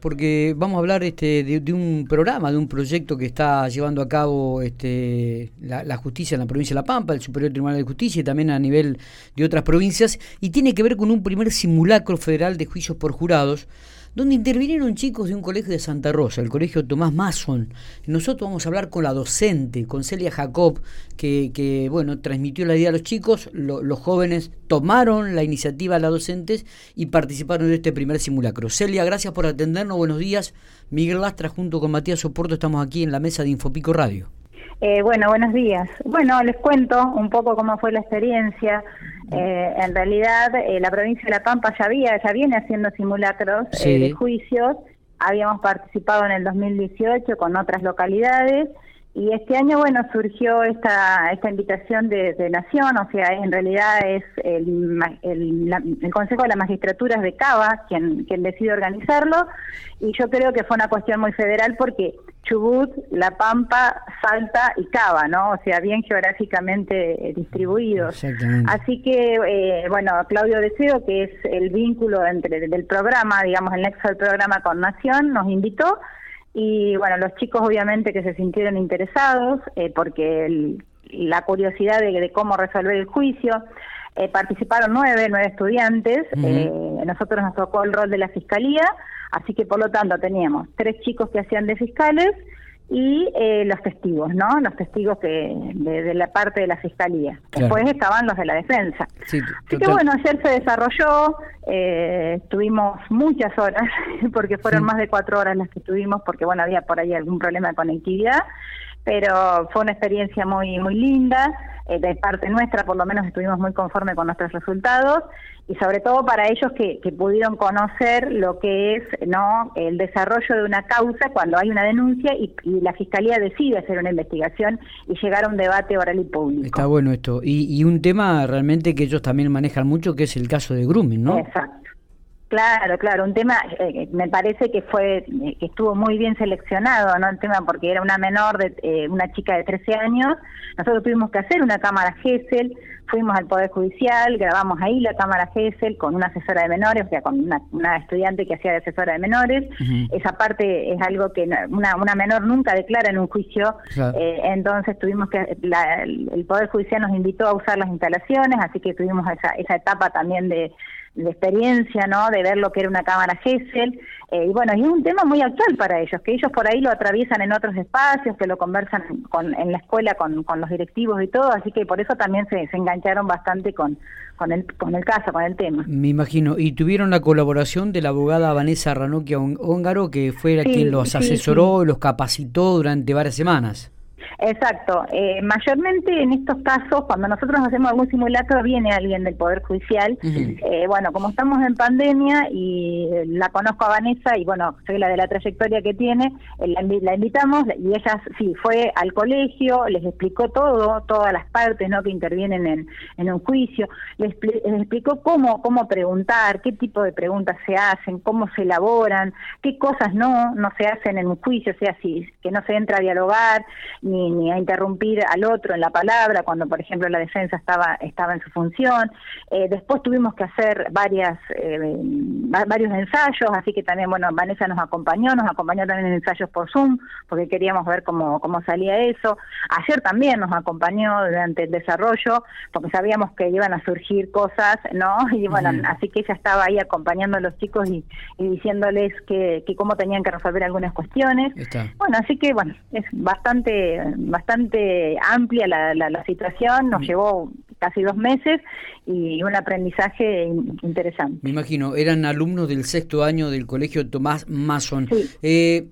Porque vamos a hablar este, de, un programa, de un proyecto que está llevando a cabo este, la, justicia en la provincia de La Pampa, el Superior Tribunal de Justicia y también a nivel de otras provincias, y tiene que ver con un primer simulacro federal de juicios por jurados, donde intervinieron chicos de un colegio de Santa Rosa, el colegio Tomás Mason. Nosotros vamos a hablar con la docente, con Celia Jacob, que, bueno, transmitió la idea a los chicos, los jóvenes tomaron la iniciativa a las docentes y participaron de este primer simulacro. Celia, gracias por atendernos, buenos días. Miguel Lastra junto con Matías Soporto estamos aquí en la mesa de Infopico Radio. Eh, bueno, buenos días. Bueno, les cuento un poco cómo fue la experiencia. Eh, en realidad, eh, la provincia de La Pampa ya había, ya viene haciendo simulacros eh, de juicios. Habíamos participado en el 2018 con otras localidades y este año, bueno, surgió esta esta invitación de, Nación, o sea, en realidad es el, el, Consejo de la Magistratura de Cava quien, quien decide organizarlo y yo creo que fue una cuestión muy federal porque Chubut, La Pampa, Salta y Cava, ¿no? O sea, bien geográficamente distribuidos. Así que, eh, bueno, Claudio Deseo, que es el vínculo entre del programa, digamos, el nexo del programa con Nación, nos invitó y, bueno, los chicos obviamente que se sintieron interesados eh, porque la curiosidad de, cómo resolver el juicio. Eh, participaron nueve, nueve estudiantes. nosotros nos tocó el rol de la fiscalía Así que por lo tanto teníamos tres chicos que hacían de fiscales y eh, los testigos, ¿no? Los testigos que de, la parte de la fiscalía. Después estaban los de la defensa. Así que bueno, ayer se desarrolló, eh, tuvimos muchas horas, porque fueron más de cuatro horas las que estuvimos, porque bueno, había por ahí algún problema de conectividad, pero fue una experiencia muy, muy linda. Eh, de parte nuestra, por lo menos estuvimos muy conformes con nuestros resultados y sobre todo para ellos que, pudieron conocer lo que es no el desarrollo de una causa cuando hay una denuncia y, la fiscalía decide hacer una investigación y llegar a un debate oral y público. Está bueno esto y, y un tema realmente que ellos también manejan mucho que es el caso de grooming, ¿no? Exacto. Claro, claro, un tema eh, me parece que fue eh, que estuvo muy bien seleccionado, ¿no? El tema porque era una menor de eh, una chica de 13 años. Nosotros tuvimos que hacer una cámara GESEL, fuimos al Poder Judicial, grabamos ahí la cámara GESEL con una asesora de menores, o sea, con una, estudiante que hacía de asesora de menores. Esa parte es algo que una, una menor nunca declara en un juicio, entonces tuvimos que, el Poder Judicial nos invitó a usar las instalaciones, así que tuvimos esa, esa etapa también de de experiencia, ¿no? De ver lo que era una cámara Gesell. Eh, y bueno, es un tema muy actual para ellos, que ellos por ahí lo atraviesan en otros espacios, que lo conversan con, en la escuela con, con los directivos y todo, así que por eso también se, se engancharon bastante con, con, el, con el caso, con el tema. Me imagino. Y tuvieron la colaboración de la abogada Vanessa Ranocchia Húngaro, que fue la quien los asesoró y los capacitó durante varias semanas. Exacto. Eh, mayormente en estos casos, cuando nosotros hacemos algún simulacro, viene alguien del Poder Judicial. Eh, bueno, como estamos en pandemia y la conozco a Vanessa y bueno, soy la de la trayectoria que tiene, eh, la, invitamos y ella sí fue al colegio, les explicó todo, todas las partes ¿no? que intervienen en, en un juicio, les, explicó cómo, cómo preguntar, qué tipo de preguntas se hacen, cómo se elaboran, qué cosas no, no se hacen en un juicio, o sea, si, que no se entra a dialogar, ni ni, a interrumpir al otro en la palabra cuando, por ejemplo, la defensa estaba, estaba en su función. Eh, después tuvimos que hacer varias, eh, varios ensayos, así que también, bueno, Vanessa nos acompañó, nos acompañó también en ensayos por Zoom, porque queríamos ver cómo, cómo salía eso. Ayer también nos acompañó durante el desarrollo, porque sabíamos que iban a surgir cosas, ¿no? Y bueno, así que ella estaba ahí acompañando a los chicos y, diciéndoles que, que cómo tenían que resolver algunas cuestiones. Bueno, así que, bueno, es bastante bastante amplia la, la, situación, nos mm. llevó casi dos meses y un aprendizaje interesante. Me imagino, eran alumnos del sexto año del colegio Tomás Mason. Eh,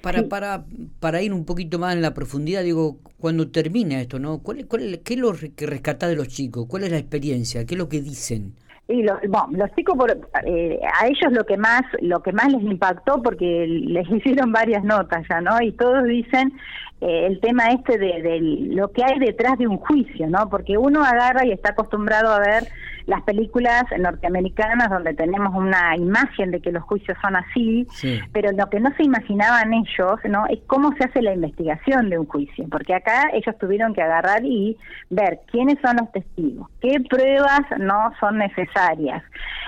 para, para, para ir un poquito más en la profundidad, digo, cuando termina esto, ¿no? ¿Cuál, cuál, ¿Qué es lo que rescata de los chicos? ¿Cuál es la experiencia? ¿Qué es lo que dicen? Y los, bueno, los chicos, por, eh, a ellos lo que más lo que más les impactó, porque les hicieron varias notas ya, ¿no? Y todos dicen eh, el tema este de, de, lo que hay detrás de un juicio, ¿no? Porque uno agarra y está acostumbrado a ver las películas norteamericanas donde tenemos una imagen de que los juicios son así, pero lo que no se imaginaban ellos, ¿no? Es cómo se hace la investigación de un juicio, porque acá ellos tuvieron que agarrar y ver quiénes son los testigos, qué pruebas no son necesarias,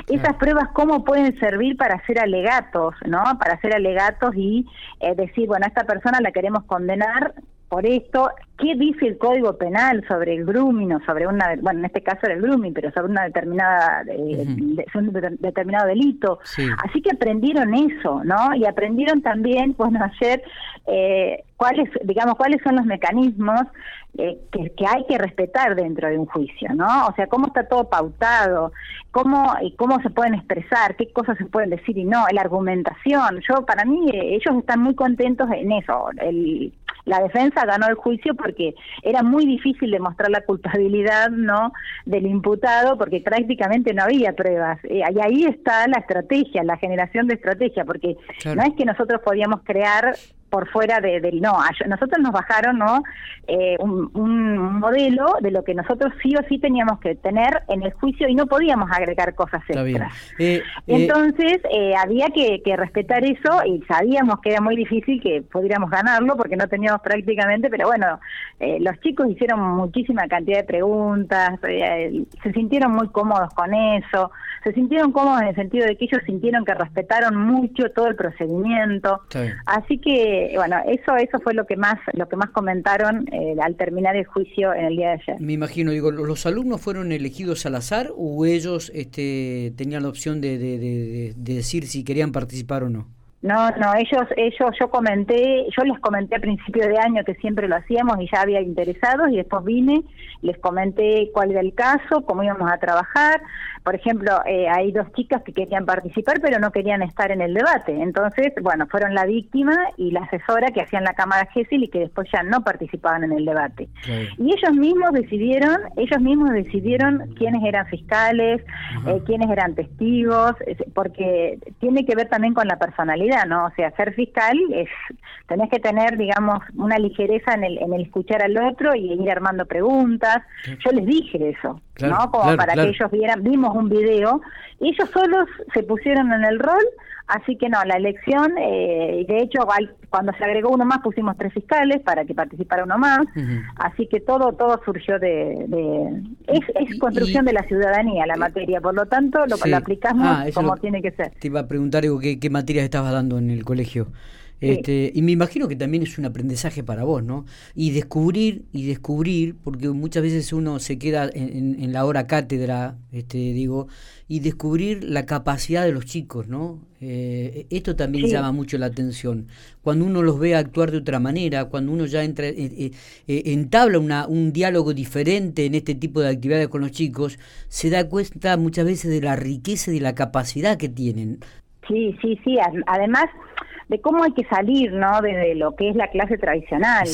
esas pruebas cómo pueden servir para hacer alegatos, ¿no? Para hacer alegatos y eh, decir, bueno, a esta persona la queremos condenar por esto, ¿qué dice el Código Penal sobre el grooming o sobre una, bueno, en este caso era el grooming, pero sobre una determinada, eh, un determinado delito? Así que aprendieron eso, ¿no? Y aprendieron también, bueno, ayer, eh, cuáles, digamos, cuáles son los mecanismos eh, que, que, hay que respetar dentro de un juicio, ¿no? O sea, cómo está todo pautado, cómo, cómo se pueden expresar, qué cosas se pueden decir y no, la argumentación. Yo, para mí, ellos están muy contentos en eso. El, la defensa ganó el juicio porque era muy difícil demostrar la culpabilidad no del imputado porque prácticamente no había pruebas. Eh, y ahí está la estrategia la generación de estrategia porque no es que nosotros podíamos crear por fuera de, del no. Nosotros nos bajaron ¿no? Eh, un, modelo de lo que nosotros sí o sí teníamos que tener en el juicio y no podíamos agregar cosas extras. Eh, eh, Entonces había que, respetar eso y sabíamos que era muy difícil que pudiéramos ganarlo porque no teníamos prácticamente, pero bueno, los chicos hicieron muchísima cantidad de preguntas, se sintieron muy cómodos con eso, se sintieron cómodos en el sentido de que ellos sintieron que respetaron mucho todo el procedimiento. Así que bueno, eso eso fue lo que más lo que más comentaron eh, al terminar el juicio en el día de ayer. Me imagino, digo, ¿los alumnos fueron elegidos al azar o ellos este, tenían la opción de, de decir si querían participar o no? No, no, ellos, ellos, yo comenté, yo les comenté a principio de año que siempre lo hacíamos y ya había interesados y después vine, les comenté cuál era el caso, cómo íbamos a trabajar. Por ejemplo, eh, hay dos chicas que querían participar pero no querían estar en el debate. Entonces, bueno, fueron la víctima y la asesora que hacían la Cámara GESIL y que después ya no participaban en el debate. Y ellos mismos decidieron, ellos mismos decidieron quiénes eran fiscales, eh, quiénes eran testigos, porque tiene que ver también con la personalidad ¿no? O sea, ser fiscal es, tenés que tener, digamos, una ligereza en el, en el escuchar al otro y ir armando preguntas. Yo les dije eso, ¿no? Como para que ellos vieran, vimos un video, y ellos solos se pusieron en el rol, así que no, la elección, eh, de hecho, cuando se agregó uno más pusimos tres fiscales para que participara uno más, así que todo todo surgió de... es, es construcción de la ciudadanía la materia, por lo tanto lo, aplicamos ah, como tiene que ser. Te iba a preguntar ¿qué, qué materias estabas dando en el colegio. Este, y me imagino que también es un aprendizaje para vos, ¿no? Y descubrir, y descubrir, porque muchas veces uno se queda en, la hora cátedra, este, digo, y descubrir la capacidad de los chicos, ¿no? Eh, esto también llama mucho la atención. Cuando uno los ve actuar de otra manera, cuando uno ya entra, eh, eh, entabla una, un diálogo diferente en este tipo de actividades con los chicos, se da cuenta muchas veces de la riqueza y de la capacidad que tienen. Sí, sí, sí. Además, de cómo hay que salir, ¿no? De, lo que es la clase tradicional.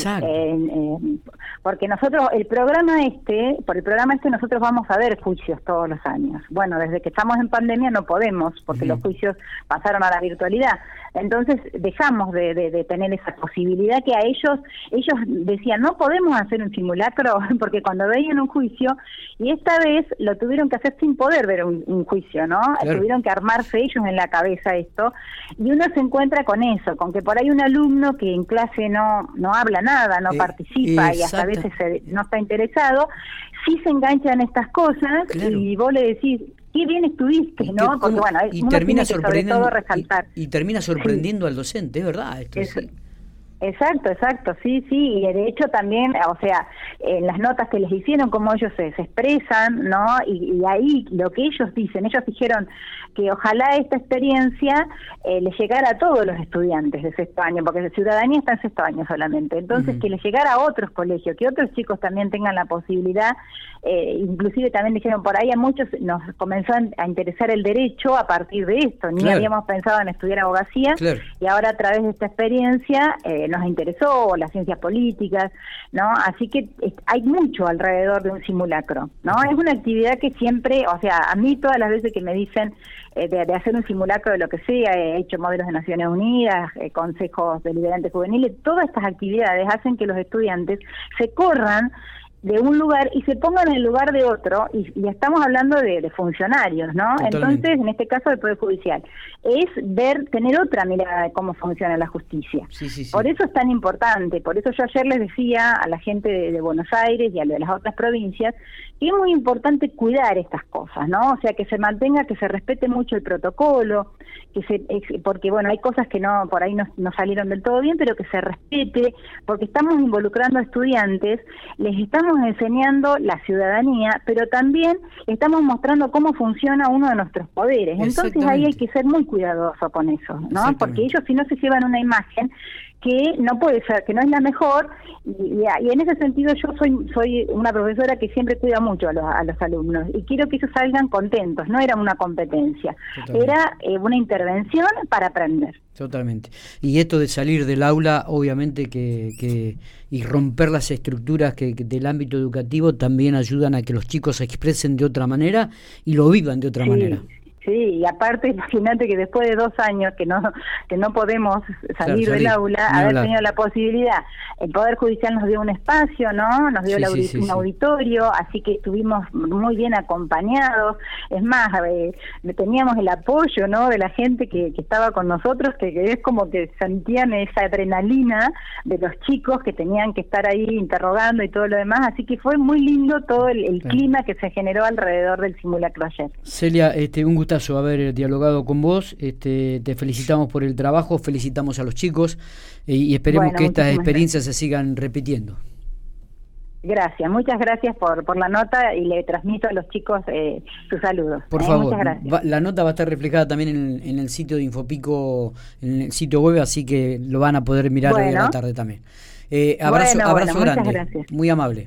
porque nosotros, el programa este, por el programa este nosotros vamos a ver juicios todos los años. Bueno, desde que estamos en pandemia no podemos, porque los juicios pasaron a la virtualidad. Entonces dejamos de, de, tener esa posibilidad que a ellos, ellos decían, no podemos hacer un simulacro, porque cuando veían un juicio, y esta vez lo tuvieron que hacer sin poder ver un, juicio, ¿no? Tuvieron que armarse ellos en la cabeza esto, y uno se encuentra con eso, con que por ahí un alumno que en clase no, no habla nada, no eh, participa y hasta a veces no está interesado, sí se engancha en estas cosas y vos le decís, qué bien estuviste, ¿no? Porque bueno, y termina sorprendiendo, resaltar. Y, termina sorprendiendo al docente, es verdad. Esto, Exacto, exacto, sí, sí, y de hecho también, o sea, en las notas que les hicieron, cómo ellos se, expresan, ¿no? Y, ahí lo que ellos dicen, ellos dijeron que ojalá esta experiencia eh, les llegara a todos los estudiantes de sexto año, porque la ciudadanía está en sexto año solamente, entonces que les llegara a otros colegios, que otros chicos también tengan la posibilidad, eh, inclusive también dijeron por ahí a muchos nos comenzó a interesar el derecho a partir de esto, ni habíamos pensado en estudiar abogacía, y ahora a través de esta experiencia, eh, nos interesó, las ciencias políticas, ¿no? Así que hay mucho alrededor de un simulacro, ¿no? Es una actividad que siempre, o sea, a mí todas las veces que me dicen eh, de, hacer un simulacro de lo que sea, he hecho modelos de Naciones Unidas, eh, consejos deliberantes juveniles, todas estas actividades hacen que los estudiantes se corran de un lugar y se pongan en el lugar de otro, y, estamos hablando de, funcionarios, ¿no? Entonces, en este caso del Poder Judicial, es ver, tener otra mirada de cómo funciona la justicia. Por eso es tan importante, por eso yo ayer les decía a la gente de, Buenos Aires y a de las otras provincias que es muy importante cuidar estas cosas, ¿no? O sea, que se mantenga, que se respete mucho el protocolo, que se, porque bueno, hay cosas que no, por ahí no, no salieron del todo bien, pero que se respete, porque estamos involucrando a estudiantes, les estamos enseñando la ciudadanía, pero también estamos mostrando cómo funciona uno de nuestros poderes. Entonces ahí hay que ser muy cuidadoso con eso, ¿no? Porque ellos si no se llevan una imagen que no puede ser, que no es la mejor, y, en ese sentido yo soy soy una profesora que siempre cuida mucho a los, a los alumnos y quiero que ellos salgan contentos, no era una competencia, era eh, una intervención para aprender. Totalmente. Y esto de salir del aula, obviamente que, que y romper las estructuras que, del ámbito educativo también ayudan a que los chicos se expresen de otra manera y lo vivan de otra manera. Sí, y aparte imagínate que después de dos años que no que no podemos salir, del aula, haber tenido la posibilidad, el Poder Judicial nos dio un espacio, ¿no? Nos dio un auditorio, así que estuvimos muy bien acompañados. Es más, eh, teníamos el apoyo, ¿no? De la gente que, que estaba con nosotros, que, es como que sentían esa adrenalina de los chicos que tenían que estar ahí interrogando y todo lo demás, así que fue muy lindo todo el, clima que se generó alrededor del simulacro ayer. Celia, este, un gusto haber dialogado con vos. Este, te felicitamos por el trabajo, felicitamos a los chicos eh, y esperemos que estas experiencias se sigan repitiendo. Gracias, muchas gracias por, por la nota y le transmito a los chicos eh, sus saludos. Por eh, favor, la nota va a estar reflejada también en el, sitio de Infopico, en el sitio web, así que lo van a poder mirar hoy a la tarde también. abrazo abrazo grande, muy amable.